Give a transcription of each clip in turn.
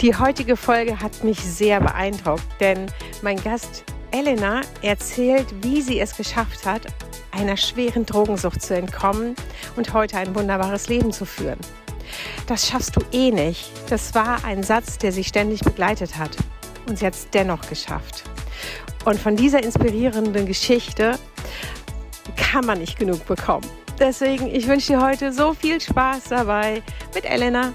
Die heutige Folge hat mich sehr beeindruckt, denn mein Gast Elena erzählt, wie sie es geschafft hat, einer schweren Drogensucht zu entkommen und heute ein wunderbares Leben zu führen das schaffst du eh nicht. Das war ein Satz, der sie ständig begleitet hat. Und sie hat es dennoch geschafft. Und von dieser inspirierenden Geschichte kann man nicht genug bekommen. Deswegen, ich wünsche dir heute so viel Spaß dabei mit Elena.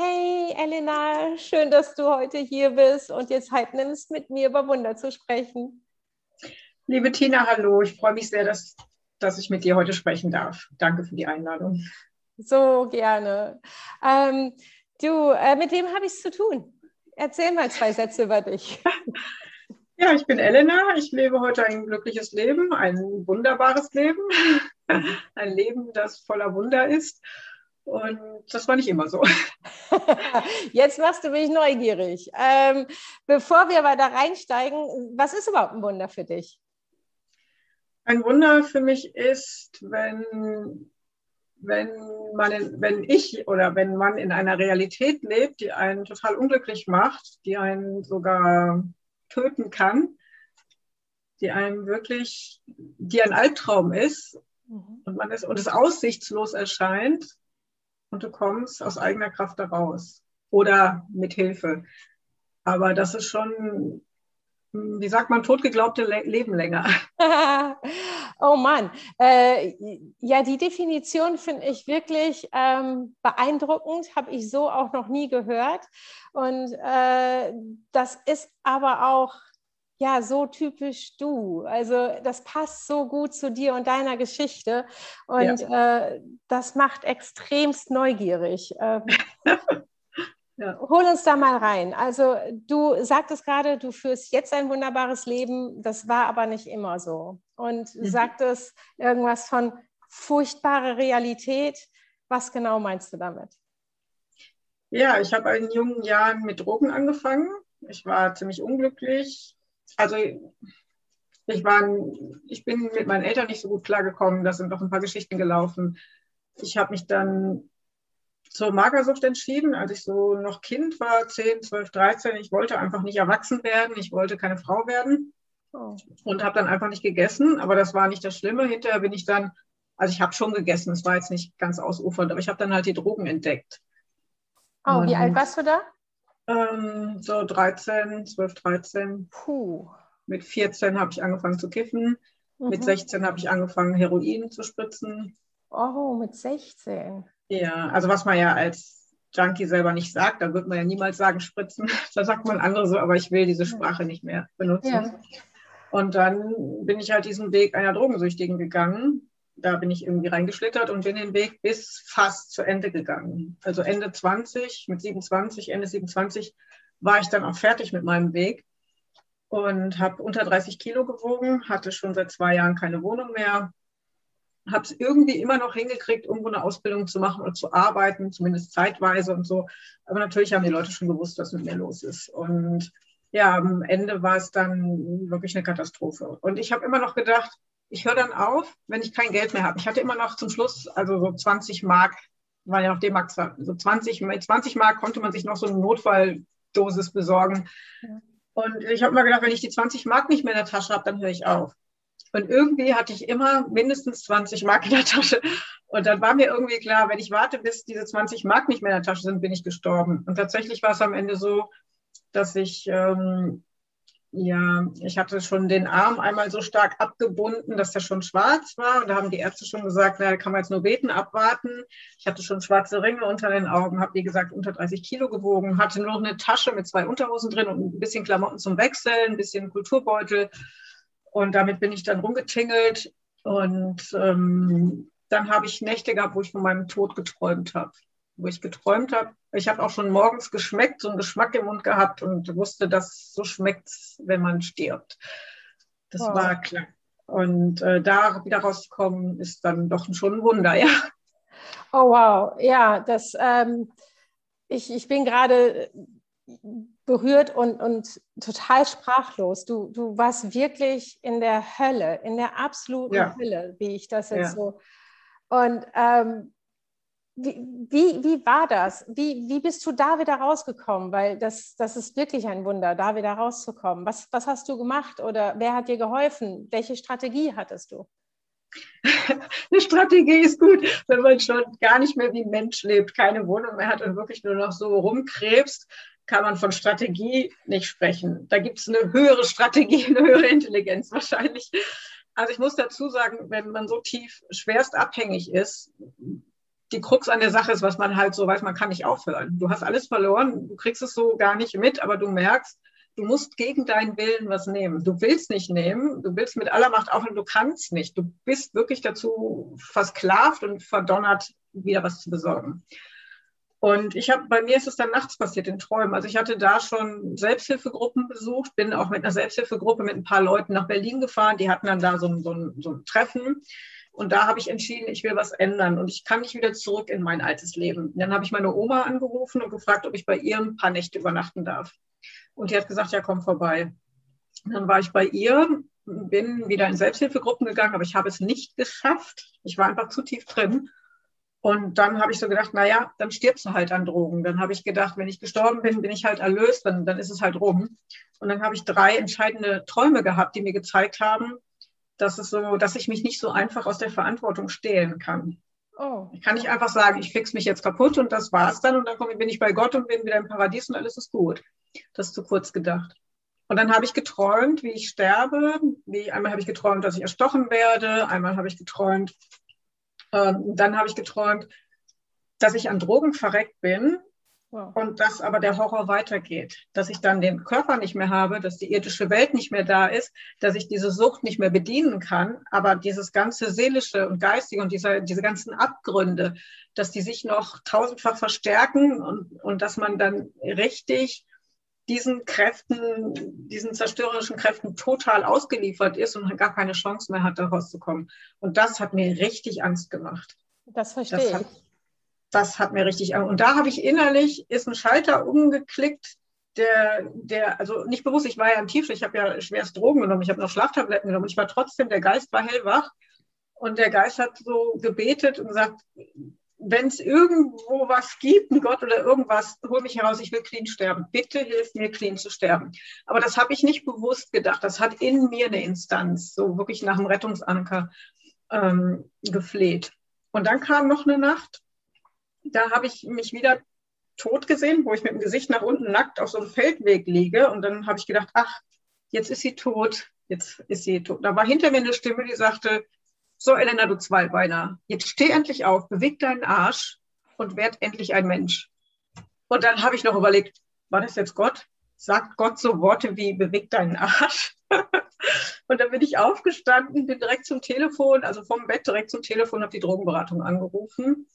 Hey Elena, schön, dass du heute hier bist und jetzt Zeit nimmst, mit mir über Wunder zu sprechen. Liebe Tina, hallo. Ich freue mich sehr, dass dass ich mit dir heute sprechen darf. Danke für die Einladung. So gerne. Ähm, du, äh, mit wem habe ich es zu tun? Erzähl mal zwei Sätze über dich. Ja, ich bin Elena. Ich lebe heute ein glückliches Leben, ein wunderbares Leben, ein Leben, das voller Wunder ist. Und das war nicht immer so. Jetzt machst du mich neugierig. Ähm, bevor wir aber da reinsteigen, was ist überhaupt ein Wunder für dich? Ein Wunder für mich ist, wenn, wenn, man in, wenn ich oder wenn man in einer Realität lebt, die einen total unglücklich macht, die einen sogar töten kann, die einem wirklich, die ein Albtraum ist mhm. und man ist und es aussichtslos erscheint und du kommst aus eigener Kraft daraus oder mit Hilfe. Aber das ist schon wie sagt man, totgeglaubte Le Leben länger. oh Mann. Äh, ja, die Definition finde ich wirklich ähm, beeindruckend, habe ich so auch noch nie gehört. Und äh, das ist aber auch ja, so typisch du. Also das passt so gut zu dir und deiner Geschichte und ja. äh, das macht extremst neugierig. Ähm, Ja. Hol uns da mal rein. Also du sagtest gerade, du führst jetzt ein wunderbares Leben, das war aber nicht immer so. Und mhm. sagtest irgendwas von furchtbarer Realität. Was genau meinst du damit? Ja, ich habe in jungen Jahren mit Drogen angefangen. Ich war ziemlich unglücklich. Also ich, war, ich bin mit meinen Eltern nicht so gut klargekommen. Da sind noch ein paar Geschichten gelaufen. Ich habe mich dann zur Magersucht entschieden, als ich so noch Kind war, 10, 12, 13. Ich wollte einfach nicht erwachsen werden, ich wollte keine Frau werden oh. und habe dann einfach nicht gegessen. Aber das war nicht das Schlimme. Hinterher bin ich dann, also ich habe schon gegessen, es war jetzt nicht ganz ausufernd, aber ich habe dann halt die Drogen entdeckt. Oh, und, wie alt warst du da? Ähm, so 13, 12, 13. Puh. Mit 14 habe ich angefangen zu kiffen. Mhm. Mit 16 habe ich angefangen, Heroin zu spritzen. Oh, mit 16. Ja, also was man ja als Junkie selber nicht sagt, da wird man ja niemals sagen, spritzen. Da sagt man andere so, aber ich will diese Sprache nicht mehr benutzen. Ja. Und dann bin ich halt diesen Weg einer Drogensüchtigen gegangen. Da bin ich irgendwie reingeschlittert und bin den Weg bis fast zu Ende gegangen. Also Ende 20, mit 27, Ende 27 war ich dann auch fertig mit meinem Weg und habe unter 30 Kilo gewogen, hatte schon seit zwei Jahren keine Wohnung mehr, habe es irgendwie immer noch hingekriegt, irgendwo eine Ausbildung zu machen oder zu arbeiten, zumindest zeitweise und so. Aber natürlich haben die Leute schon gewusst, was mit mir los ist. Und ja, am Ende war es dann wirklich eine Katastrophe. Und ich habe immer noch gedacht, ich höre dann auf, wenn ich kein Geld mehr habe. Ich hatte immer noch zum Schluss, also so 20 Mark, war ja noch D-Mark, so 20, mit 20 Mark konnte man sich noch so eine Notfalldosis besorgen. Und ich habe immer gedacht, wenn ich die 20 Mark nicht mehr in der Tasche habe, dann höre ich auf. Und irgendwie hatte ich immer mindestens 20 Mark in der Tasche. Und dann war mir irgendwie klar, wenn ich warte, bis diese 20 Mark nicht mehr in der Tasche sind, bin ich gestorben. Und tatsächlich war es am Ende so, dass ich, ähm, ja, ich hatte schon den Arm einmal so stark abgebunden, dass der schon schwarz war. Und da haben die Ärzte schon gesagt, na, da kann man jetzt nur beten, abwarten. Ich hatte schon schwarze Ringe unter den Augen, habe, wie gesagt, unter 30 Kilo gewogen, hatte nur noch eine Tasche mit zwei Unterhosen drin und ein bisschen Klamotten zum Wechseln, ein bisschen Kulturbeutel. Und damit bin ich dann rumgetingelt. Und ähm, dann habe ich Nächte gehabt, wo ich von meinem Tod geträumt habe. Wo ich geträumt habe. Ich habe auch schon morgens geschmeckt, so einen Geschmack im Mund gehabt und wusste, dass so schmeckt wenn man stirbt. Das wow. war klar. Und äh, da wieder rauszukommen, ist dann doch schon ein Wunder, ja. Oh wow, ja, das, ähm, ich, ich bin gerade berührt und, und total sprachlos. Du, du warst wirklich in der Hölle, in der absoluten ja. Hölle, wie ich das jetzt ja. so. Und ähm, wie, wie, war das? Wie, wie bist du da wieder rausgekommen? Weil das, das ist wirklich ein Wunder, da wieder rauszukommen. Was, was hast du gemacht oder wer hat dir geholfen? Welche Strategie hattest du? Eine Strategie ist gut, wenn man schon gar nicht mehr wie Mensch lebt, keine Wohnung mehr hat und wirklich nur noch so rumkrebst, kann man von Strategie nicht sprechen. Da gibt es eine höhere Strategie, eine höhere Intelligenz wahrscheinlich. Also ich muss dazu sagen, wenn man so tief schwerst abhängig ist, die Krux an der Sache ist, was man halt so weiß, man kann nicht aufhören. Du hast alles verloren, du kriegst es so gar nicht mit, aber du merkst, du musst gegen deinen Willen was nehmen. Du willst nicht nehmen, du willst mit aller Macht aufhören, du kannst nicht. Du bist wirklich dazu versklavt und verdonnert, wieder was zu besorgen. Und ich habe, bei mir ist es dann nachts passiert in Träumen. Also ich hatte da schon Selbsthilfegruppen besucht, bin auch mit einer Selbsthilfegruppe mit ein paar Leuten nach Berlin gefahren. Die hatten dann da so so so ein Treffen. Und da habe ich entschieden, ich will was ändern und ich kann nicht wieder zurück in mein altes Leben. Und dann habe ich meine Oma angerufen und gefragt, ob ich bei ihr ein paar Nächte übernachten darf. Und die hat gesagt, ja, komm vorbei. Und dann war ich bei ihr, bin wieder in Selbsthilfegruppen gegangen, aber ich habe es nicht geschafft. Ich war einfach zu tief drin. Und dann habe ich so gedacht, naja, dann stirbst du halt an Drogen. Dann habe ich gedacht, wenn ich gestorben bin, bin ich halt erlöst, dann, dann ist es halt rum. Und dann habe ich drei entscheidende Träume gehabt, die mir gezeigt haben, dass es so, dass ich mich nicht so einfach aus der Verantwortung stehlen kann. Oh. Ich kann nicht einfach sagen, ich fix mich jetzt kaputt und das war's dann und dann bin ich bei Gott und bin wieder im Paradies und alles ist gut. Das ist zu kurz gedacht. Und dann habe ich geträumt, wie ich sterbe. Wie, einmal habe ich geträumt, dass ich erstochen werde. Einmal habe ich geträumt, ähm, dann habe ich geträumt, dass ich an Drogen verreckt bin wow. und dass aber der Horror weitergeht. Dass ich dann den Körper nicht mehr habe, dass die irdische Welt nicht mehr da ist, dass ich diese Sucht nicht mehr bedienen kann, aber dieses ganze seelische und geistige und diese, diese ganzen Abgründe, dass die sich noch tausendfach verstärken und, und dass man dann richtig diesen Kräften, diesen zerstörerischen Kräften total ausgeliefert ist und gar keine Chance mehr hat, da rauszukommen. Und das hat mir richtig Angst gemacht. Das verstehe das hat, ich. Das hat mir richtig Angst. Und da habe ich innerlich, ist ein Schalter umgeklickt, der, der, also nicht bewusst, ich war ja im Tiefschlaf, ich habe ja schwerst Drogen genommen, ich habe noch Schlaftabletten genommen, ich war trotzdem, der Geist war hellwach. Und der Geist hat so gebetet und gesagt, wenn es irgendwo was gibt, ein Gott oder irgendwas, hol mich heraus, ich will clean sterben. Bitte hilf mir, clean zu sterben. Aber das habe ich nicht bewusst gedacht. Das hat in mir eine Instanz, so wirklich nach dem Rettungsanker ähm, gefleht. Und dann kam noch eine Nacht, da habe ich mich wieder tot gesehen, wo ich mit dem Gesicht nach unten nackt auf so einem Feldweg liege. Und dann habe ich gedacht, ach, jetzt ist sie tot, jetzt ist sie tot. Da war hinter mir eine Stimme, die sagte, so, Elena, du Zweibeiner, jetzt steh endlich auf, beweg deinen Arsch und werd endlich ein Mensch. Und dann habe ich noch überlegt, war das jetzt Gott? Sagt Gott so Worte wie beweg deinen Arsch? und dann bin ich aufgestanden, bin direkt zum Telefon, also vom Bett direkt zum Telefon, habe die Drogenberatung angerufen.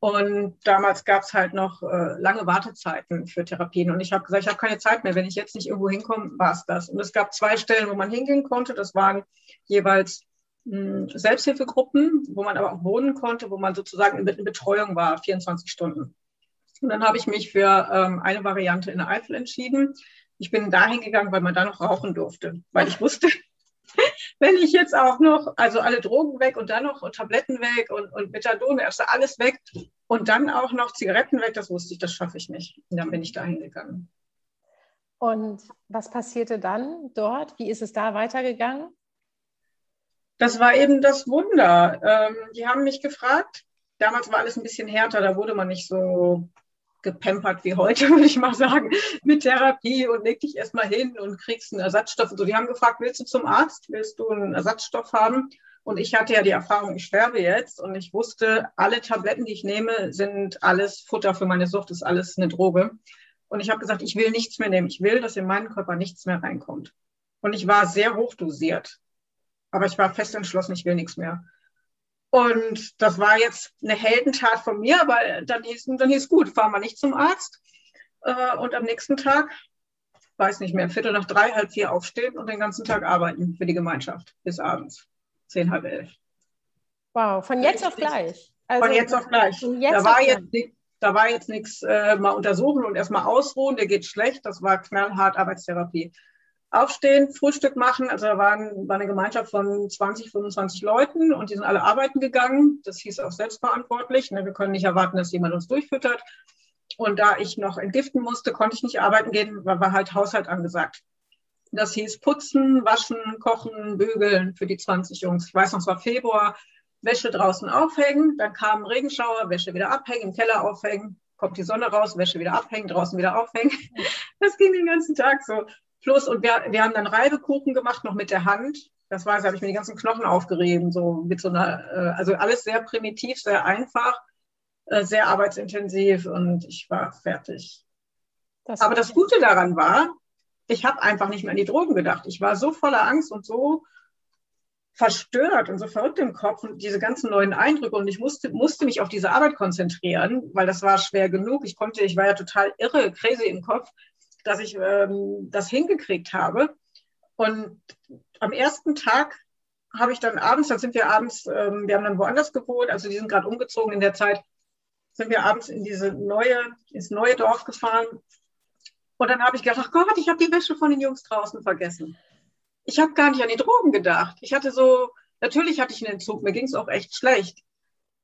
Und damals gab es halt noch äh, lange Wartezeiten für Therapien. Und ich habe gesagt, ich habe keine Zeit mehr. Wenn ich jetzt nicht irgendwo hinkomme, war es das. Und es gab zwei Stellen, wo man hingehen konnte. Das waren jeweils hm, Selbsthilfegruppen, wo man aber auch wohnen konnte, wo man sozusagen in Betreuung war, 24 Stunden. Und dann habe ich mich für ähm, eine Variante in der Eifel entschieden. Ich bin dahin gegangen, weil man da noch rauchen durfte, weil ich wusste, wenn ich jetzt auch noch, also alle Drogen weg und dann noch und Tabletten weg und, und Methadon, erst alles weg und dann auch noch Zigaretten weg, das wusste ich, das schaffe ich nicht. Und dann bin ich dahin gegangen. Und was passierte dann dort? Wie ist es da weitergegangen? das war eben das Wunder. Ähm, die haben mich gefragt, damals war alles ein bisschen härter, da wurde man nicht so gepempert wie heute, würde ich mal sagen, mit Therapie und leg dich erstmal hin und kriegst einen Ersatzstoff. Und so, die haben gefragt, willst du zum Arzt? Willst du einen Ersatzstoff haben? Und ich hatte ja die Erfahrung, ich sterbe jetzt und ich wusste, alle Tabletten, die ich nehme, sind alles Futter für meine Sucht, ist alles eine Droge. Und ich habe gesagt, ich will nichts mehr nehmen. Ich will, dass in meinen Körper nichts mehr reinkommt. Und ich war sehr hochdosiert. Aber ich war fest entschlossen, ich will nichts mehr. Und das war jetzt eine Heldentat von mir, aber dann hieß, dann hieß gut, fahren wir nicht zum Arzt. Äh, und am nächsten Tag, weiß nicht mehr, Viertel nach drei, halb vier aufstehen und den ganzen Tag arbeiten für die Gemeinschaft bis abends, zehn, halb elf. Wow, von jetzt auf gleich. Also, von jetzt auf gleich. Jetzt da, war jetzt da war jetzt nichts äh, mal untersuchen und erstmal ausruhen, der geht schlecht. Das war knallhart Arbeitstherapie. Aufstehen, Frühstück machen. Also da waren, war eine Gemeinschaft von 20, 25 Leuten und die sind alle arbeiten gegangen. Das hieß auch selbstverantwortlich. Ne? Wir können nicht erwarten, dass jemand uns durchfüttert. Und da ich noch entgiften musste, konnte ich nicht arbeiten gehen, war, war halt Haushalt angesagt. Das hieß putzen, waschen, kochen, bügeln für die 20 Jungs. Ich weiß noch, es war Februar. Wäsche draußen aufhängen, dann kam Regenschauer, Wäsche wieder abhängen, im Keller aufhängen, kommt die Sonne raus, Wäsche wieder abhängen, draußen wieder aufhängen. Das ging den ganzen Tag so. Plus, und wir, wir haben dann Reibekuchen gemacht, noch mit der Hand. Das war, da habe ich mir die ganzen Knochen aufgerieben, so mit so einer, äh, also alles sehr primitiv, sehr einfach, äh, sehr arbeitsintensiv und ich war fertig. Das Aber das Gute daran war, ich habe einfach nicht mehr an die Drogen gedacht. Ich war so voller Angst und so verstört und so verrückt im Kopf und diese ganzen neuen Eindrücke und ich musste, musste mich auf diese Arbeit konzentrieren, weil das war schwer genug. Ich konnte, ich war ja total irre, crazy im Kopf, dass ich ähm, das hingekriegt habe. Und am ersten Tag habe ich dann abends, dann sind wir abends, ähm, wir haben dann woanders gewohnt, also die sind gerade umgezogen in der Zeit, sind wir abends in diese neue, ins neue Dorf gefahren. Und dann habe ich gedacht, ach Gott, ich habe die Wäsche von den Jungs draußen vergessen ich habe gar nicht an die Drogen gedacht. Ich hatte so, natürlich hatte ich einen Entzug, mir ging es auch echt schlecht.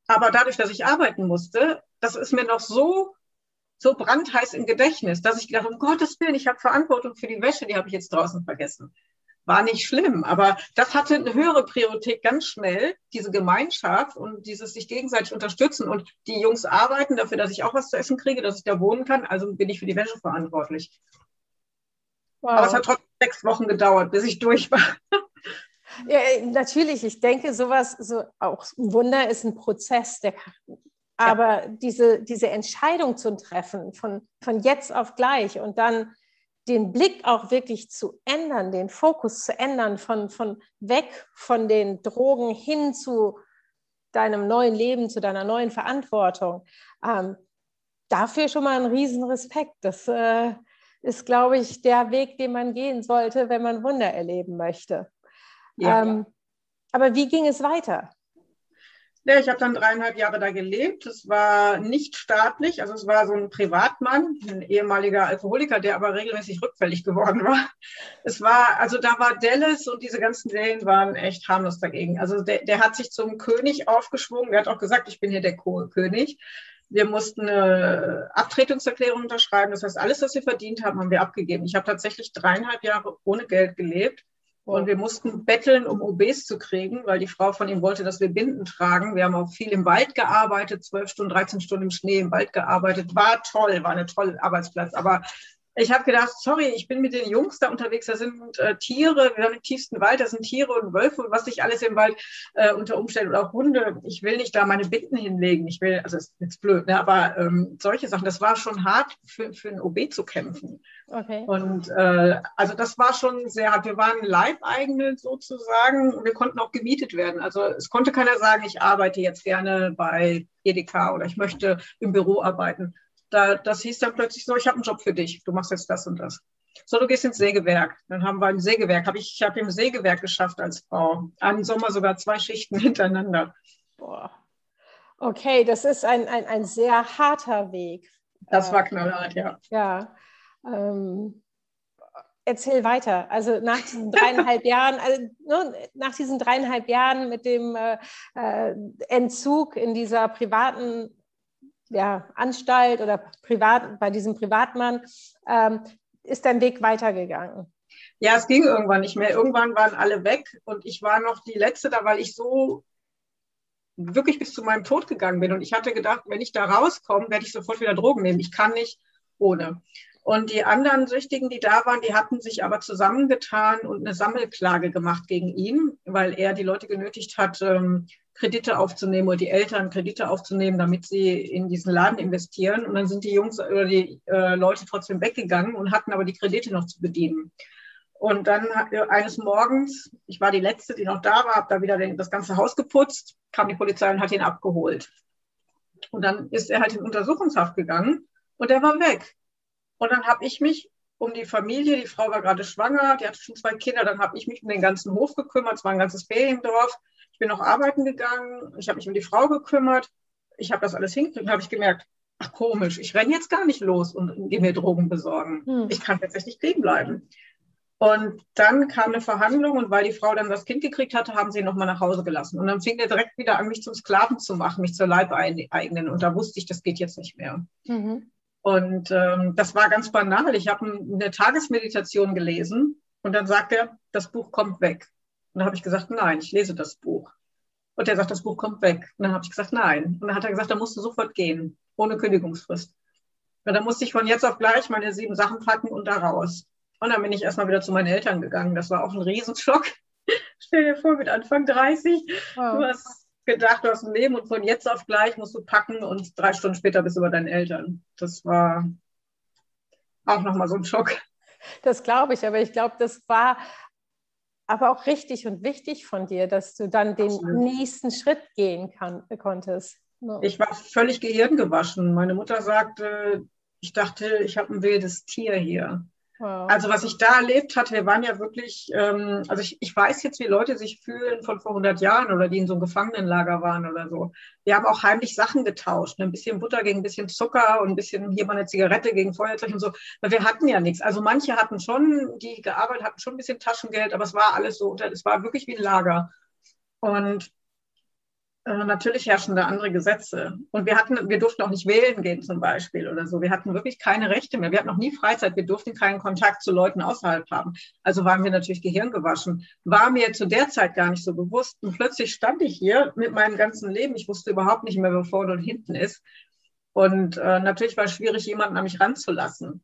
Aber dadurch, dass ich arbeiten musste, das ist mir noch so, so brandheiß im Gedächtnis, dass ich gedacht, um Gottes Willen, ich habe Verantwortung für die Wäsche, die habe ich jetzt draußen vergessen. War nicht schlimm, aber das hatte eine höhere Priorität ganz schnell, diese Gemeinschaft und dieses sich gegenseitig unterstützen. Und die Jungs arbeiten dafür, dass ich auch was zu essen kriege, dass ich da wohnen kann. Also bin ich für die Wäsche verantwortlich. Wow. Aber es hat trotzdem sechs Wochen gedauert, bis ich durch war. Ja, natürlich, ich denke, sowas, so auch ein Wunder ist ein Prozess, der, aber ja. diese, diese Entscheidung zu treffen, von, von jetzt auf gleich und dann den Blick auch wirklich zu ändern, den Fokus zu ändern, von, von weg von den Drogen hin zu deinem neuen Leben, zu deiner neuen Verantwortung. Ähm, dafür schon mal ein Riesenrespekt. Das, äh, ist, glaube ich, der Weg, den man gehen sollte, wenn man Wunder erleben möchte. Ja. Ähm, aber wie ging es weiter? Ja, ich habe dann dreieinhalb Jahre da gelebt. Es war nicht staatlich, also es war so ein Privatmann, ein ehemaliger Alkoholiker, der aber regelmäßig rückfällig geworden war. Es war, also da war Dallas und diese ganzen Serien waren echt harmlos dagegen. Also der, der hat sich zum König aufgeschwungen. Der hat auch gesagt, ich bin hier der König. Wir mussten eine Abtretungserklärung unterschreiben. Das heißt, alles, was wir verdient haben, haben wir abgegeben. Ich habe tatsächlich dreieinhalb Jahre ohne Geld gelebt. Und wir mussten betteln, um OBs zu kriegen, weil die Frau von ihm wollte, dass wir Binden tragen. Wir haben auch viel im Wald gearbeitet, zwölf Stunden, 13 Stunden im Schnee im Wald gearbeitet. War toll, war ein toller Arbeitsplatz. Aber ich habe gedacht, sorry, ich bin mit den Jungs da unterwegs, da sind äh, Tiere, wir haben im tiefsten Wald, da sind Tiere und Wölfe und was nicht alles im Wald äh, unter Umständen oder auch Hunde. Ich will nicht da meine Bitten hinlegen. Ich will, also ist jetzt blöd, ne? aber ähm, solche Sachen, das war schon hart für, für ein OB zu kämpfen. Okay. Und äh, also das war schon sehr hart. Wir waren Leibeigene sozusagen und wir konnten auch gemietet werden. Also es konnte keiner sagen, ich arbeite jetzt gerne bei Edeka oder ich möchte im Büro arbeiten da, das hieß dann plötzlich so, ich habe einen Job für dich, du machst jetzt das und das. So, du gehst ins Sägewerk. Dann haben wir ein Sägewerk. Hab ich ich habe im Sägewerk geschafft als Frau. Einen Sommer sogar zwei Schichten hintereinander. Boah. Okay, das ist ein, ein, ein sehr harter Weg. Das war knallhart, ja. Ja. Ähm, erzähl weiter. Also nach diesen dreieinhalb Jahren, also ne, nach diesen dreieinhalb Jahren mit dem äh, äh Entzug in dieser privaten ja, Anstalt oder privat, bei diesem Privatmann, ähm, ist dein Weg weitergegangen? Ja, es ging irgendwann nicht mehr. Irgendwann waren alle weg und ich war noch die Letzte da, weil ich so wirklich bis zu meinem Tod gegangen bin. Und ich hatte gedacht, wenn ich da rauskomme, werde ich sofort wieder Drogen nehmen. Ich kann nicht ohne. Und die anderen Süchtigen, die da waren, die hatten sich aber zusammengetan und eine Sammelklage gemacht gegen ihn, weil er die Leute genötigt hat, ähm, Kredite aufzunehmen oder die Eltern Kredite aufzunehmen, damit sie in diesen Laden investieren. Und dann sind die Jungs oder die äh, Leute trotzdem weggegangen und hatten aber die Kredite noch zu bedienen. Und dann eines Morgens, ich war die Letzte, die noch da war, habe da wieder das ganze Haus geputzt, kam die Polizei und hat ihn abgeholt. Und dann ist er halt in Untersuchungshaft gegangen und er war weg. Und dann habe ich mich um die Familie, die Frau war gerade schwanger, die hatte schon zwei Kinder, dann habe ich mich um den ganzen Hof gekümmert, es war ein ganzes Feriendorf. Ich bin noch arbeiten gegangen, ich habe mich um die Frau gekümmert, ich habe das alles hingekriegt, habe ich gemerkt, ach komisch, ich renne jetzt gar nicht los und gehe mir Drogen besorgen. Hm. Ich kann tatsächlich kleben bleiben. Und dann kam eine Verhandlung und weil die Frau dann das Kind gekriegt hatte, haben sie ihn nochmal nach Hause gelassen. Und dann fing er direkt wieder an, mich zum Sklaven zu machen, mich zur Leibeigenen. Und da wusste ich, das geht jetzt nicht mehr. Mhm. Und ähm, das war ganz banal. Ich habe eine Tagesmeditation gelesen und dann sagt er, das Buch kommt weg. Und dann habe ich gesagt, nein, ich lese das Buch. Und er sagt, das Buch kommt weg. Und dann habe ich gesagt, nein. Und dann hat er gesagt, da musst du sofort gehen, ohne Kündigungsfrist. Und dann musste ich von jetzt auf gleich meine sieben Sachen packen und da raus. Und dann bin ich erstmal wieder zu meinen Eltern gegangen. Das war auch ein Riesenschock. Stell dir vor, mit Anfang 30, wow. du hast gedacht, du hast ein Leben und von jetzt auf gleich musst du packen und drei Stunden später bist du bei deinen Eltern. Das war auch nochmal so ein Schock. Das glaube ich, aber ich glaube, das war aber auch richtig und wichtig von dir, dass du dann den Absolut. nächsten Schritt gehen kann, konntest. No. Ich war völlig gehirngewaschen. Meine Mutter sagte, ich dachte, ich habe ein wildes Tier hier. Wow. Also was ich da erlebt hatte, wir waren ja wirklich, ähm, also ich, ich weiß jetzt, wie Leute sich fühlen von vor 100 Jahren oder die in so einem Gefangenenlager waren oder so. Wir haben auch heimlich Sachen getauscht, ne? ein bisschen Butter gegen ein bisschen Zucker und ein bisschen hier mal eine Zigarette gegen Feuerzeug und so. Weil wir hatten ja nichts. Also manche hatten schon, die gearbeitet hatten schon ein bisschen Taschengeld, aber es war alles so, es war wirklich wie ein Lager. Und äh, natürlich herrschen da andere Gesetze. Und wir hatten, wir durften auch nicht wählen gehen zum Beispiel oder so. Wir hatten wirklich keine Rechte mehr. Wir hatten noch nie Freizeit. Wir durften keinen Kontakt zu Leuten außerhalb haben. Also waren wir natürlich gehirngewaschen. War mir zu der Zeit gar nicht so bewusst. Und plötzlich stand ich hier mit meinem ganzen Leben. Ich wusste überhaupt nicht mehr, wo vorne und hinten ist. Und äh, natürlich war es schwierig, jemanden an mich ranzulassen.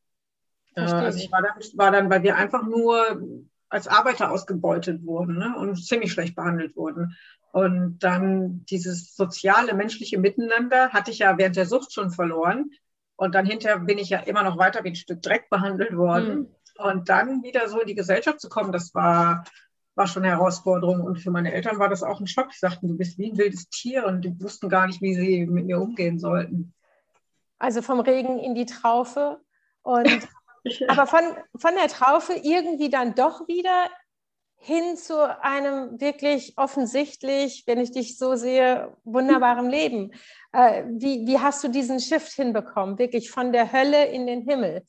Äh, also ich war dann, war dann, weil wir einfach nur als Arbeiter ausgebeutet wurden ne, und ziemlich schlecht behandelt wurden. Und dann dieses soziale, menschliche Miteinander hatte ich ja während der Sucht schon verloren. Und dann hinterher bin ich ja immer noch weiter wie ein Stück Dreck behandelt worden. Mhm. Und dann wieder so in die Gesellschaft zu kommen, das war, war schon eine Herausforderung. Und für meine Eltern war das auch ein Schock. Die sagten, du bist wie ein wildes Tier und die wussten gar nicht, wie sie mit mir umgehen sollten. Also vom Regen in die Traufe. Und aber von, von der Traufe irgendwie dann doch wieder hin zu einem wirklich offensichtlich, wenn ich dich so sehe, wunderbaren Leben. Äh, wie, wie hast du diesen Shift hinbekommen, wirklich von der Hölle in den Himmel?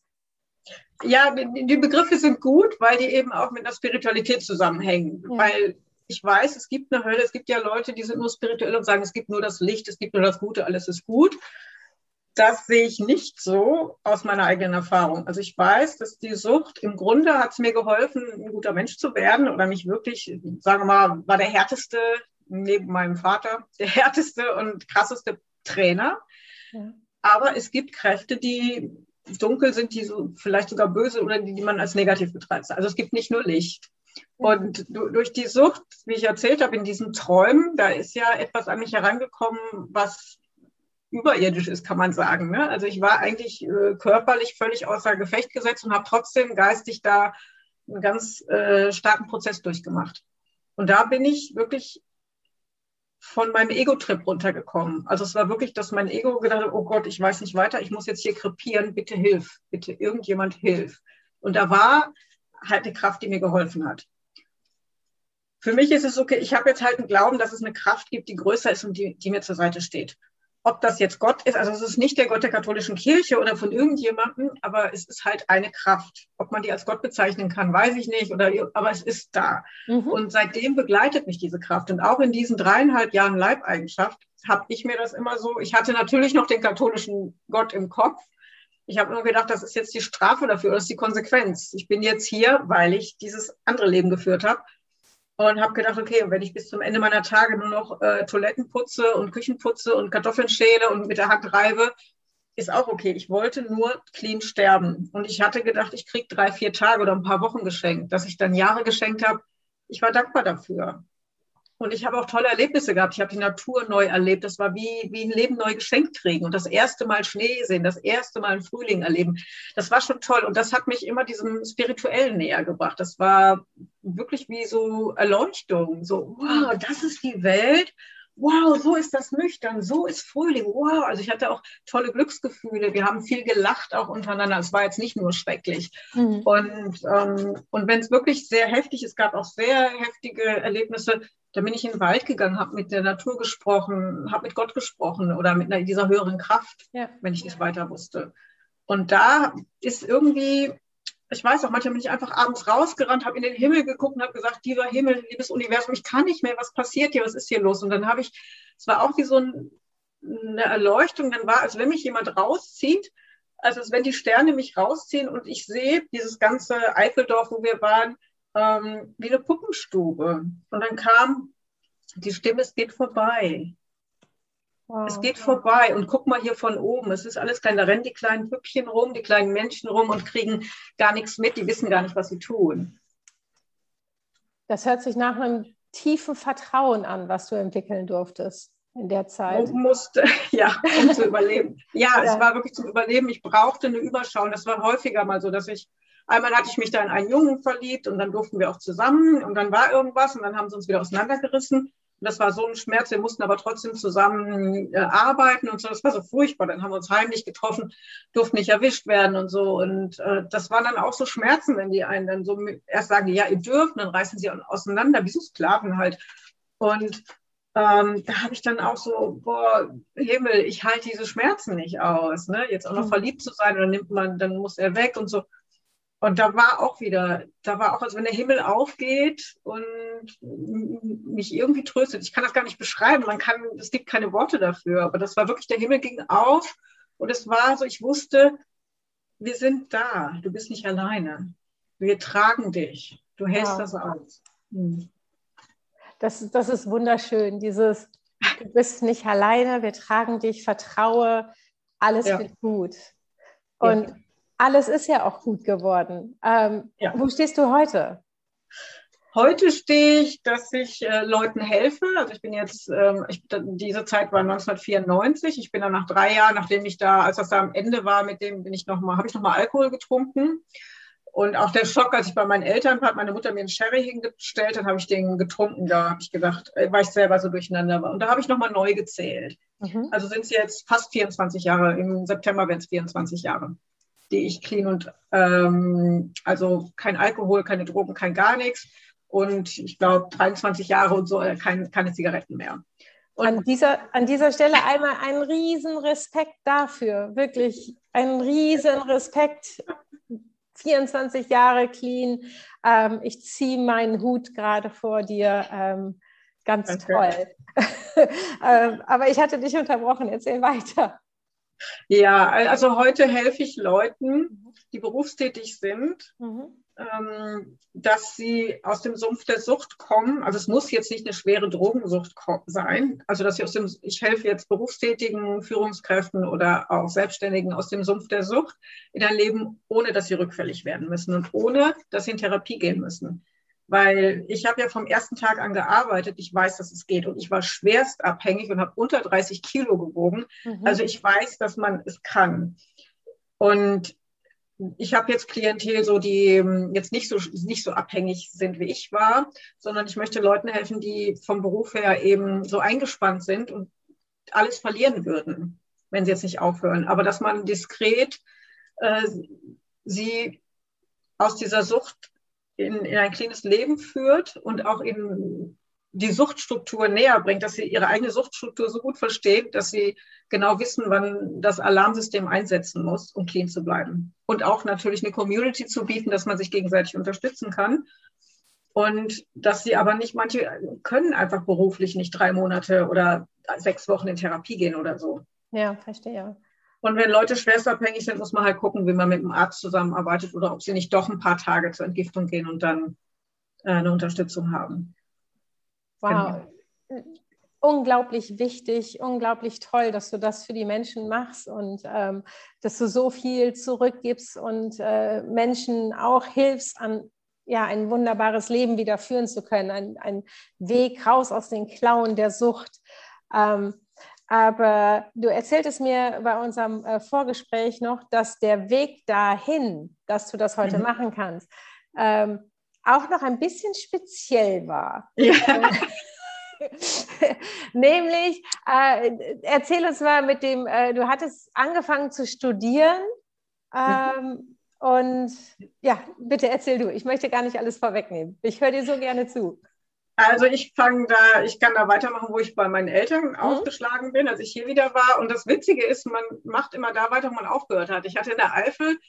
Ja, die Begriffe sind gut, weil die eben auch mit der Spiritualität zusammenhängen. Ja. Weil ich weiß, es gibt eine Hölle, es gibt ja Leute, die sind nur spirituell und sagen, es gibt nur das Licht, es gibt nur das Gute, alles ist gut das sehe ich nicht so aus meiner eigenen Erfahrung. Also ich weiß, dass die Sucht im Grunde hat es mir geholfen, ein guter Mensch zu werden oder mich wirklich, sagen wir mal, war der härteste neben meinem Vater, der härteste und krasseste Trainer. Ja. Aber es gibt Kräfte, die dunkel sind, die so vielleicht sogar böse oder die, die man als negativ betrachtet. Also es gibt nicht nur Licht. Und durch die Sucht, wie ich erzählt habe, in diesen Träumen, da ist ja etwas an mich herangekommen, was überirdisch ist, kann man sagen. Ne? Also ich war eigentlich äh, körperlich völlig außer Gefecht gesetzt und habe trotzdem geistig da einen ganz äh, starken Prozess durchgemacht. Und da bin ich wirklich von meinem Ego-Trip runtergekommen. Also es war wirklich, dass mein Ego gedacht hat, oh Gott, ich weiß nicht weiter, ich muss jetzt hier krepieren, bitte hilf, bitte irgendjemand hilf. Und da war halt eine Kraft, die mir geholfen hat. Für mich ist es okay, ich habe jetzt halt einen Glauben, dass es eine Kraft gibt, die größer ist und die, die mir zur Seite steht ob das jetzt Gott ist, also es ist nicht der Gott der katholischen Kirche oder von irgendjemandem, aber es ist halt eine Kraft. Ob man die als Gott bezeichnen kann, weiß ich nicht, oder, aber es ist da. Mhm. Und seitdem begleitet mich diese Kraft. Und auch in diesen dreieinhalb Jahren Leibeigenschaft habe ich mir das immer so, ich hatte natürlich noch den katholischen Gott im Kopf. Ich habe nur gedacht, das ist jetzt die Strafe dafür, das ist die Konsequenz. Ich bin jetzt hier, weil ich dieses andere Leben geführt habe und habe gedacht, okay, wenn ich bis zum Ende meiner Tage nur noch äh, Toiletten putze und Küchen putze und Kartoffeln schäle und mit der Hand reibe, ist auch okay. Ich wollte nur clean sterben. Und ich hatte gedacht, ich kriege drei, vier Tage oder ein paar Wochen geschenkt. Dass ich dann Jahre geschenkt habe, ich war dankbar dafür. Und ich habe auch tolle Erlebnisse gehabt. Ich habe die Natur neu erlebt. Das war wie, wie ein Leben neu geschenkt kriegen. Und das erste Mal Schnee sehen, das erste Mal einen Frühling erleben. Das war schon toll. Und das hat mich immer diesem Spirituellen näher gebracht. Das war wirklich wie so Erleuchtung. So, wow, das ist die Welt wow, so ist das nüchtern, so ist Frühling, wow. Also ich hatte auch tolle Glücksgefühle. Wir haben viel gelacht auch untereinander. Es war jetzt nicht nur schrecklich. Mhm. Und, ähm, und wenn es wirklich sehr heftig ist, gab auch sehr heftige Erlebnisse, da bin ich in den Wald gegangen, habe mit der Natur gesprochen, habe mit Gott gesprochen oder mit einer, dieser höheren Kraft, ja. wenn ich nicht weiter wusste. Und da ist irgendwie ich weiß auch, manchmal bin ich einfach abends rausgerannt, habe in den Himmel geguckt und habe gesagt, lieber Himmel, liebes Universum, ich kann nicht mehr, was passiert hier, was ist hier los? Und dann habe ich, es war auch wie so ein, eine Erleuchtung, dann war, als wenn mich jemand rauszieht, also als wenn die Sterne mich rausziehen und ich sehe dieses ganze Eifeldorf, wo wir waren, ähm, wie eine Puppenstube. Und dann kam die Stimme, es geht vorbei. Wow. Es geht vorbei und guck mal hier von oben. Es ist alles klein. Da rennen die kleinen Püppchen rum, die kleinen Menschen rum und kriegen gar nichts mit. Die wissen gar nicht, was sie tun. Das hört sich nach einem tiefen Vertrauen an, was du entwickeln durftest in der Zeit. Ich musste, ja, um zu überleben. Ja, ja, es war wirklich zum Überleben. Ich brauchte eine Überschau. Und das war häufiger mal so, dass ich, einmal hatte ich mich da in einen Jungen verliebt und dann durften wir auch zusammen und dann war irgendwas und dann haben sie uns wieder auseinandergerissen. Und das war so ein Schmerz, wir mussten aber trotzdem zusammen äh, arbeiten und so. Das war so furchtbar. Dann haben wir uns heimlich getroffen, durften nicht erwischt werden und so. Und äh, das waren dann auch so Schmerzen, wenn die einen dann so erst sagen, ja, ihr dürft, dann reißen sie auseinander, wie so Sklaven halt. Und ähm, da habe ich dann auch so, boah, Himmel, ich halte diese Schmerzen nicht aus. Ne? Jetzt auch noch mhm. verliebt zu sein, dann nimmt man, dann muss er weg und so. Und da war auch wieder, da war auch, als wenn der Himmel aufgeht und mich irgendwie tröstet. Ich kann das gar nicht beschreiben, man kann, es gibt keine Worte dafür, aber das war wirklich, der Himmel ging auf und es war so, ich wusste, wir sind da, du bist nicht alleine. Wir tragen dich, du hältst ja. das aus. Hm. Das, das ist wunderschön, dieses, du bist nicht alleine, wir tragen dich, vertraue, alles ja. wird gut. Und ja alles ist ja auch gut geworden. Ähm, ja. Wo stehst du heute? Heute stehe ich, dass ich äh, Leuten helfe. Also ich bin jetzt, ähm, ich, diese Zeit war 1994. Ich bin dann nach drei Jahren, nachdem ich da, als das da am Ende war, mit dem bin ich noch mal, habe ich nochmal Alkohol getrunken. Und auch der Schock, als ich bei meinen Eltern war, hat meine Mutter mir einen Sherry hingestellt, dann habe ich den getrunken. Da habe ich gedacht, äh, weil ich selber so durcheinander war. Und da habe ich nochmal neu gezählt. Mhm. Also sind es jetzt fast 24 Jahre. Im September werden es 24 Jahre die ich clean und ähm, also kein Alkohol, keine Drogen, kein gar nichts. Und ich glaube 23 Jahre und so, äh, kein, keine Zigaretten mehr. Und an dieser, an dieser Stelle einmal einen riesen Respekt dafür, wirklich einen riesen Respekt. 24 Jahre clean. Ähm, ich ziehe meinen Hut gerade vor dir. Ähm, ganz Danke. toll. ähm, aber ich hatte dich unterbrochen. Erzähl weiter. Ja, also heute helfe ich Leuten, die berufstätig sind, mhm. ähm, dass sie aus dem Sumpf der Sucht kommen. Also es muss jetzt nicht eine schwere Drogensucht sein. Also dass ich aus dem, ich helfe jetzt berufstätigen Führungskräften oder auch Selbstständigen aus dem Sumpf der Sucht in ein Leben, ohne dass sie rückfällig werden müssen und ohne dass sie in Therapie gehen müssen weil ich habe ja vom ersten Tag an gearbeitet. Ich weiß, dass es geht und ich war schwerst abhängig und habe unter 30 Kilo gewogen. Mhm. Also ich weiß, dass man es kann. Und ich habe jetzt Klientel, so die ähm, jetzt nicht so nicht so abhängig sind wie ich war, sondern ich möchte Leuten helfen, die vom Beruf her eben so eingespannt sind und alles verlieren würden, wenn sie jetzt nicht aufhören. Aber dass man diskret äh, sie aus dieser Sucht in, in ein cleanes Leben führt und auch in die Suchtstruktur näher bringt, dass sie ihre eigene Suchtstruktur so gut verstehen, dass sie genau wissen, wann das Alarmsystem einsetzen muss, um clean zu bleiben. Und auch natürlich eine Community zu bieten, dass man sich gegenseitig unterstützen kann. Und dass sie aber nicht, manche können einfach beruflich nicht drei Monate oder sechs Wochen in Therapie gehen oder so. Ja, verstehe. Und wenn Leute schwerstabhängig sind, muss man halt gucken, wie man mit dem Arzt zusammenarbeitet oder ob sie nicht doch ein paar Tage zur Entgiftung gehen und dann äh, eine Unterstützung haben. Wow. Genau. Unglaublich wichtig, unglaublich toll, dass du das für die Menschen machst und ähm, dass du so viel zurückgibst und äh, Menschen auch hilfst, an ja, ein wunderbares Leben wieder führen zu können, ein, ein Weg raus aus den Klauen der Sucht. Ähm, aber du erzähltest mir bei unserem äh, Vorgespräch noch, dass der Weg dahin, dass du das heute mhm. machen kannst, ähm, auch noch ein bisschen speziell war. Ja. Nämlich, äh, erzähl uns mal mit dem, äh, du hattest angefangen zu studieren. Ähm, und ja, bitte erzähl du. Ich möchte gar nicht alles vorwegnehmen. Ich höre dir so gerne zu. Also ich fange da, ich kann da weitermachen, wo ich bei meinen Eltern mhm. aufgeschlagen bin, als ich hier wieder war. Und das Witzige ist, man macht immer da weiter, wo man aufgehört hat. Ich hatte in der Eifel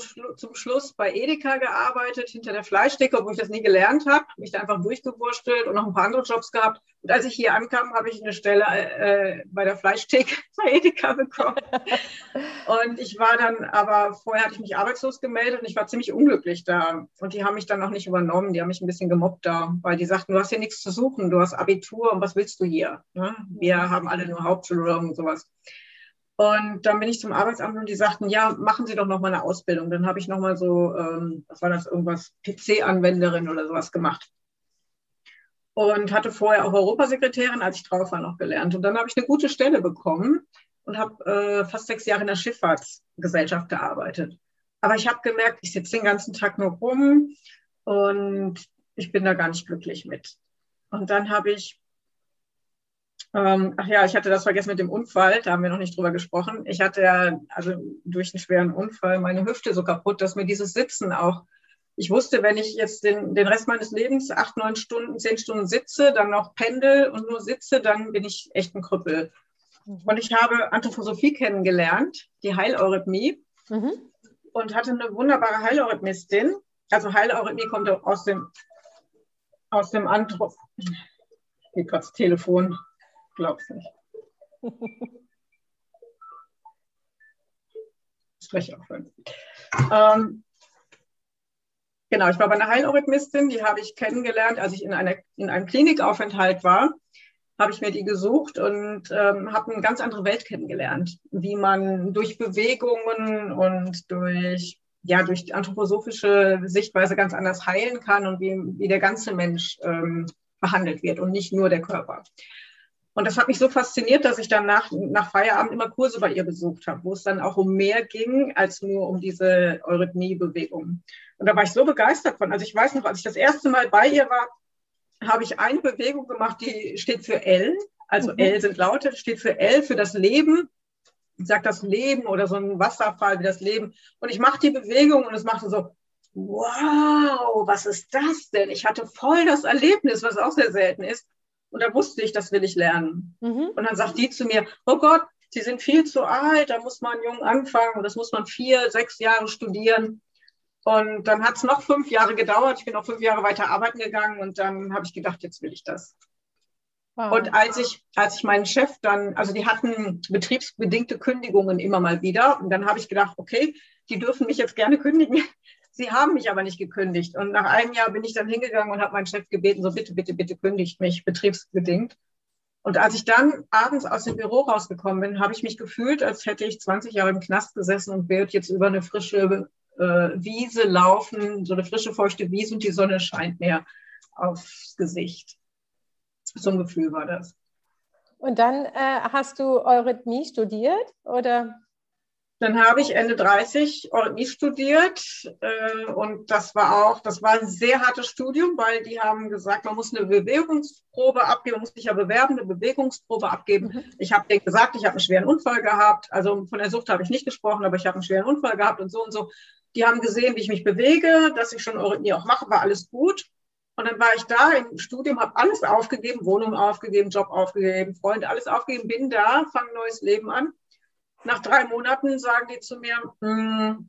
Schlu zum Schluss bei Edeka gearbeitet, hinter der Fleischdecke, obwohl ich das nie gelernt habe, mich da einfach durchgewurstelt und noch ein paar andere Jobs gehabt. Und als ich hier ankam, habe ich eine Stelle äh, bei der Fleischtheke bei Edeka bekommen. und ich war dann, aber vorher hatte ich mich arbeitslos gemeldet und ich war ziemlich unglücklich da. Und die haben mich dann noch nicht übernommen, die haben mich ein bisschen gemobbt da, weil die sagten, du hast hier nichts zu suchen, du hast Abitur und was willst du hier? Ne? Wir haben alle nur Hauptschule und sowas. Und dann bin ich zum Arbeitsamt und die sagten, ja, machen Sie doch noch mal eine Ausbildung. Dann habe ich noch mal so, ähm, was war das, irgendwas, PC-Anwenderin oder sowas gemacht. Und hatte vorher auch Europasekretärin, als ich drauf war, noch gelernt. Und dann habe ich eine gute Stelle bekommen und habe äh, fast sechs Jahre in der Schifffahrtsgesellschaft gearbeitet. Aber ich habe gemerkt, ich sitze den ganzen Tag nur rum und ich bin da gar nicht glücklich mit. Und dann habe ich ähm, ach ja, ich hatte das vergessen mit dem Unfall, da haben wir noch nicht drüber gesprochen. Ich hatte ja also durch einen schweren Unfall meine Hüfte so kaputt, dass mir dieses Sitzen auch, ich wusste, wenn ich jetzt den, den Rest meines Lebens acht, neun Stunden, zehn Stunden sitze, dann noch pendel und nur sitze, dann bin ich echt ein Krüppel. Mhm. Und ich habe Anthroposophie kennengelernt, die Heileurythmie, mhm. und hatte eine wunderbare Heileurythmistin. Also Heileurythmie kommt aus dem, aus dem Anthrop... Gerade das Telefon glaub's nicht. Spreche aufhören. Ähm, genau, ich war bei einer Heileurythmistin, die habe ich kennengelernt, als ich in, einer, in einem Klinikaufenthalt war habe ich mir die gesucht und ähm, habe eine ganz andere Welt kennengelernt, wie man durch Bewegungen und durch, ja, durch anthroposophische Sichtweise ganz anders heilen kann und wie, wie der ganze Mensch ähm, behandelt wird und nicht nur der Körper. Und das hat mich so fasziniert, dass ich dann nach, nach Feierabend immer Kurse bei ihr besucht habe, wo es dann auch um mehr ging als nur um diese Eurythmie-Bewegung. Und da war ich so begeistert von. Also ich weiß noch, als ich das erste Mal bei ihr war, habe ich eine Bewegung gemacht, die steht für L. Also mhm. L sind Laute, steht für L, für das Leben. Ich sage das Leben oder so ein Wasserfall wie das Leben. Und ich mache die Bewegung und es machte so, wow, was ist das denn? Ich hatte voll das Erlebnis, was auch sehr selten ist. Und da wusste ich, das will ich lernen. Mhm. Und dann sagt die zu mir, oh Gott, Sie sind viel zu alt, da muss man jung anfangen, das muss man vier, sechs Jahre studieren. Und dann hat es noch fünf Jahre gedauert. Ich bin auch fünf Jahre weiter arbeiten gegangen und dann habe ich gedacht, jetzt will ich das. Wow. Und als ich, als ich meinen Chef dann, also die hatten betriebsbedingte Kündigungen immer mal wieder. Und dann habe ich gedacht, okay, die dürfen mich jetzt gerne kündigen. Sie haben mich aber nicht gekündigt. Und nach einem Jahr bin ich dann hingegangen und habe meinen Chef gebeten, so bitte, bitte, bitte kündigt mich betriebsbedingt. Und als ich dann abends aus dem Büro rausgekommen bin, habe ich mich gefühlt, als hätte ich 20 Jahre im Knast gesessen und würde jetzt über eine frische äh, Wiese laufen, so eine frische, feuchte Wiese und die Sonne scheint mir aufs Gesicht. So ein Gefühl war das. Und dann äh, hast du Eurythmie studiert oder? Dann habe ich Ende 30 Eurythmie studiert äh, und das war auch, das war ein sehr hartes Studium, weil die haben gesagt, man muss eine Bewegungsprobe abgeben, man muss sich ja bewerben, eine Bewegungsprobe abgeben. Mhm. Ich habe denen gesagt, ich habe einen schweren Unfall gehabt, also von der Sucht habe ich nicht gesprochen, aber ich habe einen schweren Unfall gehabt und so und so. Die haben gesehen, wie ich mich bewege, dass ich schon Eurythmie auch mache, war alles gut. Und dann war ich da im Studium, habe alles aufgegeben, Wohnung aufgegeben, Job aufgegeben, Freunde, alles aufgegeben, bin da, fange ein neues Leben an nach drei Monaten sagen die zu mir, hm,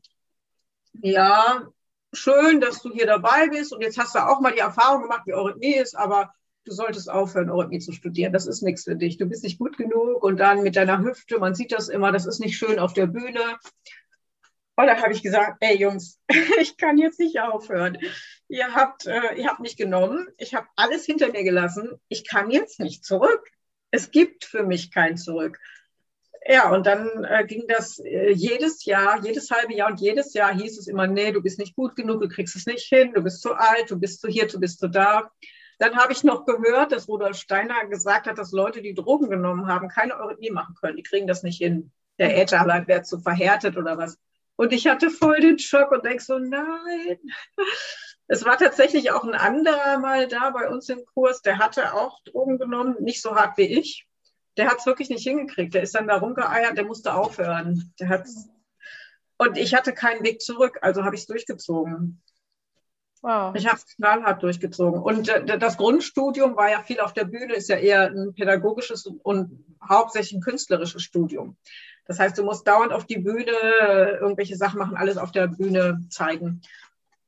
ja, schön, dass du hier dabei bist und jetzt hast du auch mal die Erfahrung gemacht, wie Eurythmie ist, aber du solltest aufhören, Eurythmie zu studieren. Das ist nichts für dich. Du bist nicht gut genug und dann mit deiner Hüfte, man sieht das immer, das ist nicht schön auf der Bühne. Und dann habe ich gesagt, ey Jungs, ich kann jetzt nicht aufhören. Ihr habt, äh, ihr habt mich genommen, ich habe alles hinter mir gelassen, ich kann jetzt nicht zurück. Es gibt für mich kein Zurück ja, und dann äh, ging das äh, jedes Jahr, jedes halbe Jahr und jedes Jahr hieß es immer, nee, du bist nicht gut genug, du kriegst es nicht hin, du bist zu alt, du bist zu hier, du bist zu da. Dann habe ich noch gehört, dass Rudolf Steiner gesagt hat, dass Leute, die Drogen genommen haben, keine Eurythmie machen können. Die kriegen das nicht hin. Der Ätherleib wäre zu verhärtet oder was. Und ich hatte voll den Schock und denke so, nein. Es war tatsächlich auch ein anderer mal da bei uns im Kurs, der hatte auch Drogen genommen, nicht so hart wie ich. Der hat es wirklich nicht hingekriegt. Der ist dann da rumgeeiert, der musste aufhören. Der hat's und ich hatte keinen Weg zurück, also habe ich es durchgezogen. Wow. Ich habe es knallhart durchgezogen. Und äh, das Grundstudium war ja viel auf der Bühne, ist ja eher ein pädagogisches und hauptsächlich ein künstlerisches Studium. Das heißt, du musst dauernd auf die Bühne irgendwelche Sachen machen, alles auf der Bühne zeigen.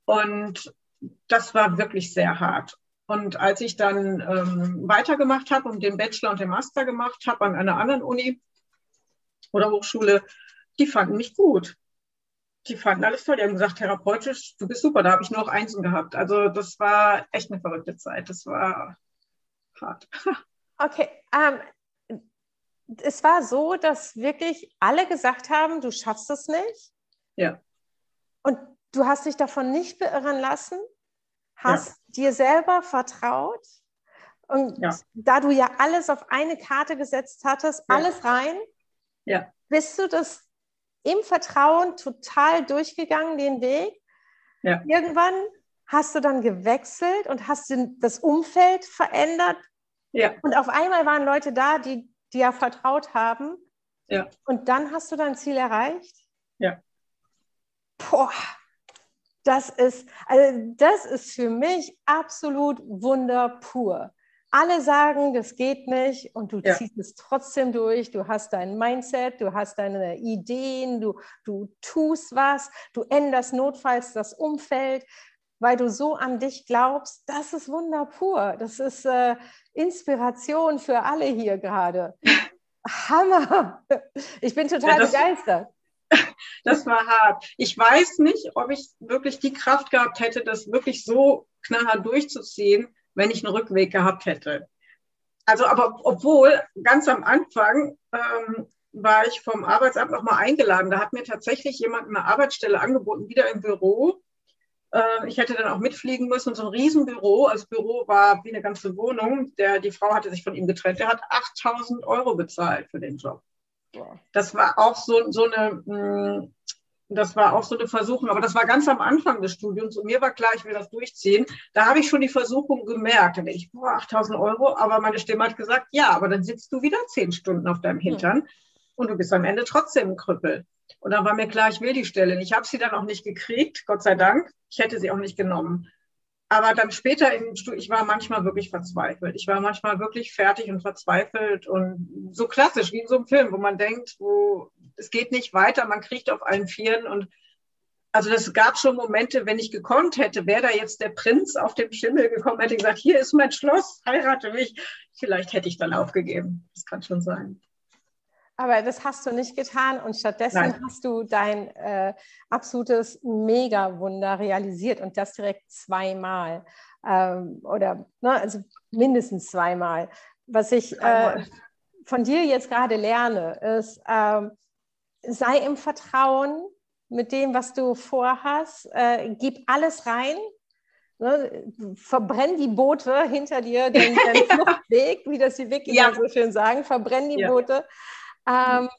Und das war wirklich sehr hart. Und als ich dann ähm, weitergemacht habe und den Bachelor und den Master gemacht habe an einer anderen Uni oder Hochschule, die fanden mich gut die fanden alles toll. Die haben gesagt, therapeutisch, du bist super. Da habe ich nur noch Einsen gehabt. Also das war echt eine verrückte Zeit. Das war hart. Okay. Ähm, es war so, dass wirklich alle gesagt haben, du schaffst es nicht. Ja. Und du hast dich davon nicht beirren lassen, hast ja. dir selber vertraut. Und ja. da du ja alles auf eine Karte gesetzt hattest, alles rein, bist du das im Vertrauen total durchgegangen, den Weg. Ja. Irgendwann hast du dann gewechselt und hast das Umfeld verändert. Und auf einmal waren Leute da, die dir ja vertraut haben. Ja. Und dann hast du dein Ziel erreicht. Ja. Boah, das ist, also das ist für mich absolut Wunder pur alle sagen, das geht nicht und du ja. ziehst es trotzdem durch. Du hast dein Mindset, du hast deine Ideen, du, du tust was, du änderst notfalls das Umfeld, weil du so an dich glaubst. Das ist Wunder pur. Das ist äh, Inspiration für alle hier gerade. Hammer! Ich bin total ja, das, begeistert. Das war hart. Ich weiß nicht, ob ich wirklich die Kraft gehabt hätte, das wirklich so knallhart durchzuziehen wenn ich einen Rückweg gehabt hätte. Also, aber obwohl ganz am Anfang ähm, war ich vom Arbeitsamt nochmal eingeladen. Da hat mir tatsächlich jemand eine Arbeitsstelle angeboten, wieder im Büro. Äh, ich hätte dann auch mitfliegen müssen, so ein Riesenbüro. Also das Büro war wie eine ganze Wohnung. Der, die Frau hatte sich von ihm getrennt. Der hat 8000 Euro bezahlt für den Job. Das war auch so, so eine, hm, das war auch so eine Versuchung, aber das war ganz am Anfang des Studiums und mir war klar, ich will das durchziehen. Da habe ich schon die Versuchung gemerkt. Da denke ich, boah, 8000 Euro, aber meine Stimme hat gesagt, ja, aber dann sitzt du wieder zehn Stunden auf deinem Hintern mhm. und du bist am Ende trotzdem ein Krüppel. Und dann war mir klar, ich will die Stelle. Ich habe sie dann auch nicht gekriegt, Gott sei Dank. Ich hätte sie auch nicht genommen. Aber dann später im Studium, ich war manchmal wirklich verzweifelt. Ich war manchmal wirklich fertig und verzweifelt und so klassisch wie in so einem Film, wo man denkt, wo es geht nicht weiter, man kriegt auf allen Vieren und also das gab schon Momente, wenn ich gekonnt hätte, wäre da jetzt der Prinz auf dem Schimmel gekommen, hätte gesagt, hier ist mein Schloss, heirate mich. Vielleicht hätte ich dann aufgegeben. Das kann schon sein. Aber das hast du nicht getan und stattdessen Nein. hast du dein äh, absolutes Mega-Wunder realisiert und das direkt zweimal ähm, oder ne, also mindestens zweimal. Was ich äh, von dir jetzt gerade lerne, ist, äh, sei im Vertrauen mit dem, was du vorhast, äh, gib alles rein, Ne, verbrenn die Boote hinter dir, den, den Fluchtweg, wie das die Wikinger ja. so schön sagen, verbrenn die ja. Boote ähm,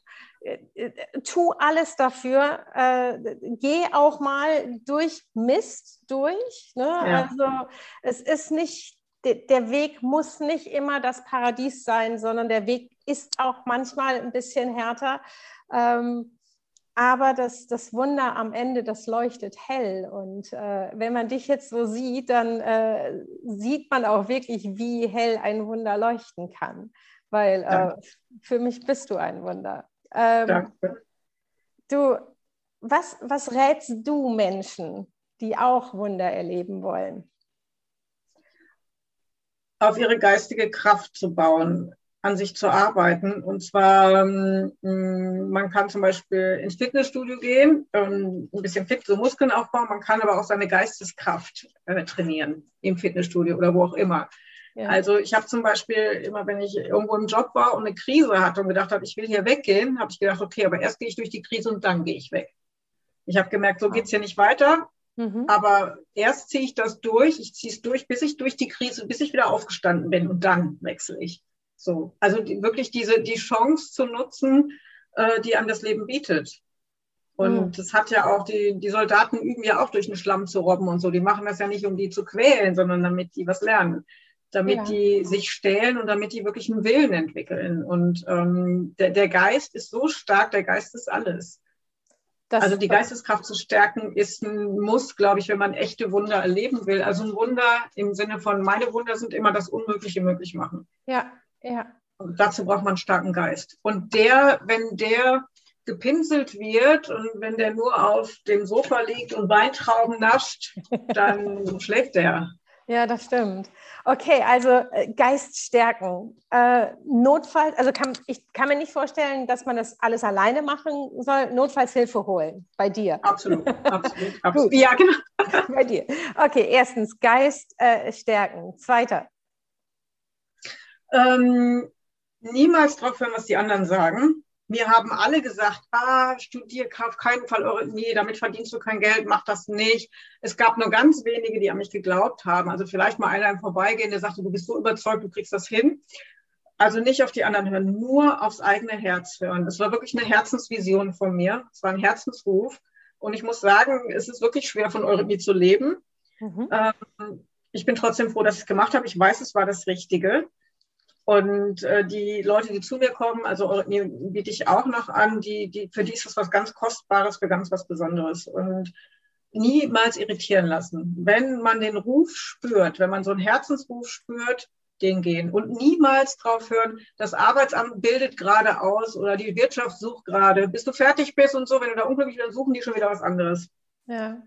äh, äh, tu alles dafür. Äh, geh auch mal durch Mist durch. Ne? Ja. Also es ist nicht, der Weg muss nicht immer das Paradies sein, sondern der Weg ist auch manchmal ein bisschen härter. Ähm, aber das, das Wunder am Ende, das leuchtet hell. Und äh, wenn man dich jetzt so sieht, dann äh, sieht man auch wirklich, wie hell ein Wunder leuchten kann weil äh, für mich bist du ein Wunder. Ähm, Danke. Du, was, was rätst du Menschen, die auch Wunder erleben wollen? Auf ihre geistige Kraft zu bauen, an sich zu arbeiten. Und zwar, ähm, man kann zum Beispiel ins Fitnessstudio gehen, ähm, ein bisschen fit, so Muskeln aufbauen. Man kann aber auch seine Geisteskraft äh, trainieren im Fitnessstudio oder wo auch immer. Ja. Also ich habe zum Beispiel immer, wenn ich irgendwo im Job war und eine Krise hatte und gedacht habe, ich will hier weggehen, habe ich gedacht, okay, aber erst gehe ich durch die Krise und dann gehe ich weg. Ich habe gemerkt, so geht es hier nicht weiter. Mhm. Aber erst ziehe ich das durch, ich ziehe es durch, bis ich durch die Krise, bis ich wieder aufgestanden bin und dann wechsle ich. So, also die, wirklich diese die Chance zu nutzen, äh, die einem das Leben bietet. Und mhm. das hat ja auch, die, die Soldaten üben ja auch durch den Schlamm zu robben und so. Die machen das ja nicht, um die zu quälen, sondern damit die was lernen. Damit ja. die sich stellen und damit die wirklich einen Willen entwickeln. Und ähm, der, der Geist ist so stark, der Geist ist alles. Das also die Geisteskraft zu stärken ist ein Muss, glaube ich, wenn man echte Wunder erleben will. Also ein Wunder im Sinne von, meine Wunder sind immer das Unmögliche möglich machen. Ja, ja. Und dazu braucht man einen starken Geist. Und der, wenn der gepinselt wird und wenn der nur auf dem Sofa liegt und Weintrauben nascht, dann schläft der. Ja, das stimmt. Okay, also äh, Geist stärken. Äh, Notfall, also kann, ich kann mir nicht vorstellen, dass man das alles alleine machen soll. Notfalls Hilfe holen bei dir. Absolut, absolut, absolut. ja, genau. bei dir. Okay, erstens Geist äh, stärken. Zweiter. Ähm, niemals drauf hören, was die anderen sagen. Mir haben alle gesagt, ah, studier, auf keinen Fall eure, nee, damit verdienst du kein Geld, mach das nicht. Es gab nur ganz wenige, die an mich geglaubt haben. Also vielleicht mal einer im Vorbeigehen, der sagte, du bist so überzeugt, du kriegst das hin. Also nicht auf die anderen hören, nur aufs eigene Herz hören. Es war wirklich eine Herzensvision von mir. Es war ein Herzensruf. Und ich muss sagen, es ist wirklich schwer, von Eurythmie zu leben. Mhm. Ähm, ich bin trotzdem froh, dass ich es gemacht habe. Ich weiß, es war das Richtige. Und äh, die Leute, die zu mir kommen, also mir biete ich auch noch an, die, die, für die ist das was ganz Kostbares, für ganz was Besonderes. Und niemals irritieren lassen. Wenn man den Ruf spürt, wenn man so einen Herzensruf spürt, den gehen und niemals drauf hören, das Arbeitsamt bildet gerade aus oder die Wirtschaft sucht gerade, bis du fertig bist und so. Wenn du da unglücklich bist, suchen die schon wieder was anderes. Ja,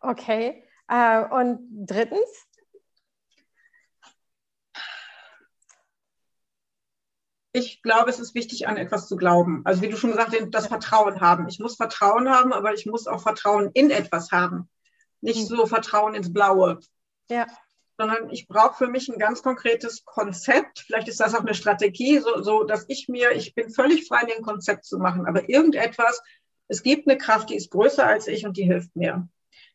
okay. Äh, und drittens? Ich glaube, es ist wichtig, an etwas zu glauben. Also wie du schon gesagt hast, das Vertrauen haben. Ich muss Vertrauen haben, aber ich muss auch Vertrauen in etwas haben. Nicht so Vertrauen ins Blaue. Ja. Sondern ich brauche für mich ein ganz konkretes Konzept. Vielleicht ist das auch eine Strategie, so, so dass ich mir, ich bin völlig frei, mir ein Konzept zu machen. Aber irgendetwas, es gibt eine Kraft, die ist größer als ich und die hilft mir.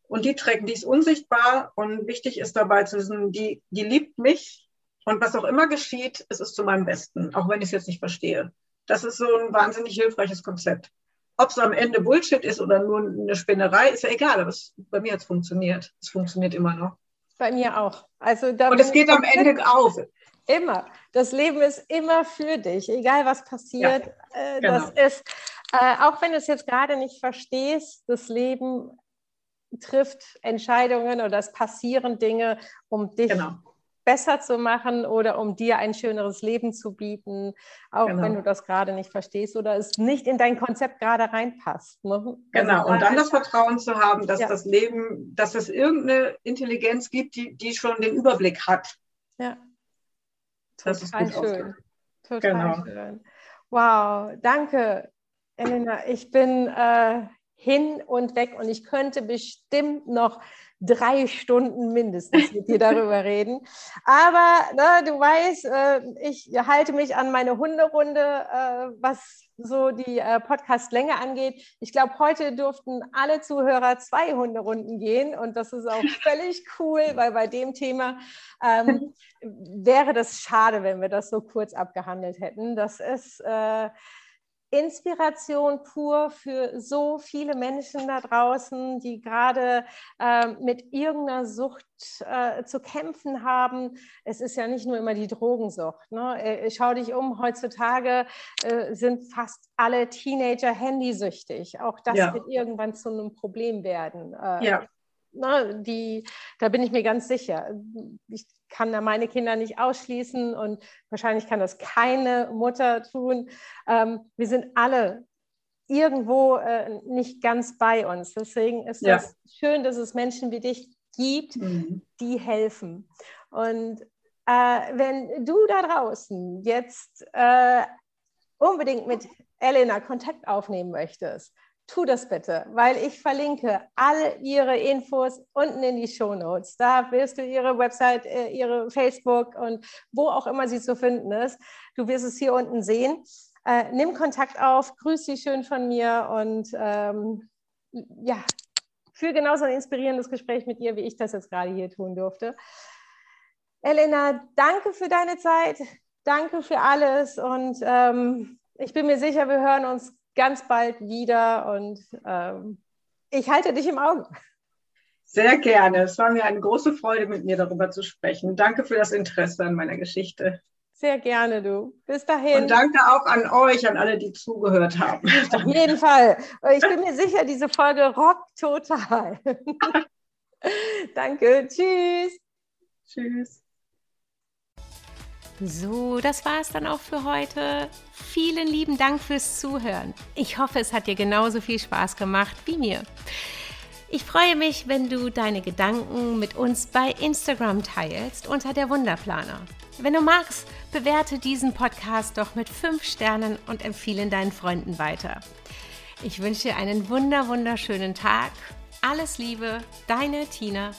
Und die trägt, die ist unsichtbar und wichtig ist dabei zu wissen, die, die liebt mich, und was auch immer geschieht, es ist zu meinem Besten, auch wenn ich es jetzt nicht verstehe. Das ist so ein wahnsinnig hilfreiches Konzept. Ob es am Ende Bullshit ist oder nur eine Spinnerei, ist ja egal, aber es, bei mir hat es funktioniert. Es funktioniert immer noch. Bei mir auch. Also Und es geht am Ende auf. Immer. Das Leben ist immer für dich, egal was passiert. Ja, äh, genau. Das ist, äh, auch wenn du es jetzt gerade nicht verstehst, das Leben trifft Entscheidungen oder es passieren Dinge, um dich genau besser zu machen oder um dir ein schöneres Leben zu bieten, auch genau. wenn du das gerade nicht verstehst oder es nicht in dein Konzept gerade reinpasst. Ne? Genau, also, und dann das Vertrauen zu haben, dass ja. das Leben, dass es irgendeine Intelligenz gibt, die, die schon den Überblick hat. Ja. Total das ist gut schön. Total genau. schön. Wow, danke, Elena. Ich bin äh, hin und weg und ich könnte bestimmt noch drei Stunden mindestens mit dir darüber reden. Aber ne, du weißt, äh, ich halte mich an meine Hunderunde, äh, was so die äh, Podcast-Länge angeht. Ich glaube, heute durften alle Zuhörer zwei Hunderunden gehen und das ist auch völlig cool, weil bei dem Thema ähm, wäre das schade, wenn wir das so kurz abgehandelt hätten. Das ist äh, Inspiration pur für so viele Menschen da draußen, die gerade äh, mit irgendeiner Sucht äh, zu kämpfen haben. Es ist ja nicht nur immer die Drogensucht. Ne? Äh, schau dich um, heutzutage äh, sind fast alle Teenager handysüchtig. Auch das ja. wird irgendwann zu einem Problem werden. Äh, ja. Ne, die, da bin ich mir ganz sicher. Ich kann da meine Kinder nicht ausschließen und wahrscheinlich kann das keine Mutter tun. Ähm, wir sind alle irgendwo äh, nicht ganz bei uns. Deswegen ist ja. das schön, dass es Menschen wie dich gibt, mhm. die helfen. Und äh, wenn du da draußen jetzt äh, unbedingt mit Elena Kontakt aufnehmen möchtest, tu das bitte, weil ich verlinke alle ihre Infos unten in die Show Notes. Da wirst du ihre Website, äh, ihre Facebook und wo auch immer sie zu finden ist. Du wirst es hier unten sehen. Äh, nimm Kontakt auf, grüß sie schön von mir und ähm, ja, führe genauso ein inspirierendes Gespräch mit ihr, wie ich das jetzt gerade hier tun durfte. Elena, danke für deine Zeit, danke für alles und ähm, ich bin mir sicher, wir hören uns ganz bald wieder und ähm, ich halte dich im Auge. Sehr gerne. Es war mir eine große Freude, mit mir darüber zu sprechen. Danke für das Interesse an meiner Geschichte. Sehr gerne, du. Bis dahin. Und danke auch an euch, an alle, die zugehört haben. Auf jeden Fall. Ich bin mir sicher, diese Folge rockt total. danke. Tschüss. Tschüss. So, das war es dann auch für heute. Vielen lieben Dank fürs Zuhören. Ich hoffe, es hat dir genauso viel Spaß gemacht wie mir. Ich freue mich, wenn du deine Gedanken mit uns bei Instagram teilst unter der Wunderplaner. Wenn du magst, bewerte diesen Podcast doch mit 5 Sternen und empfehle deinen Freunden weiter. Ich wünsche dir einen wunder wunderschönen Tag. Alles Liebe, deine Tina.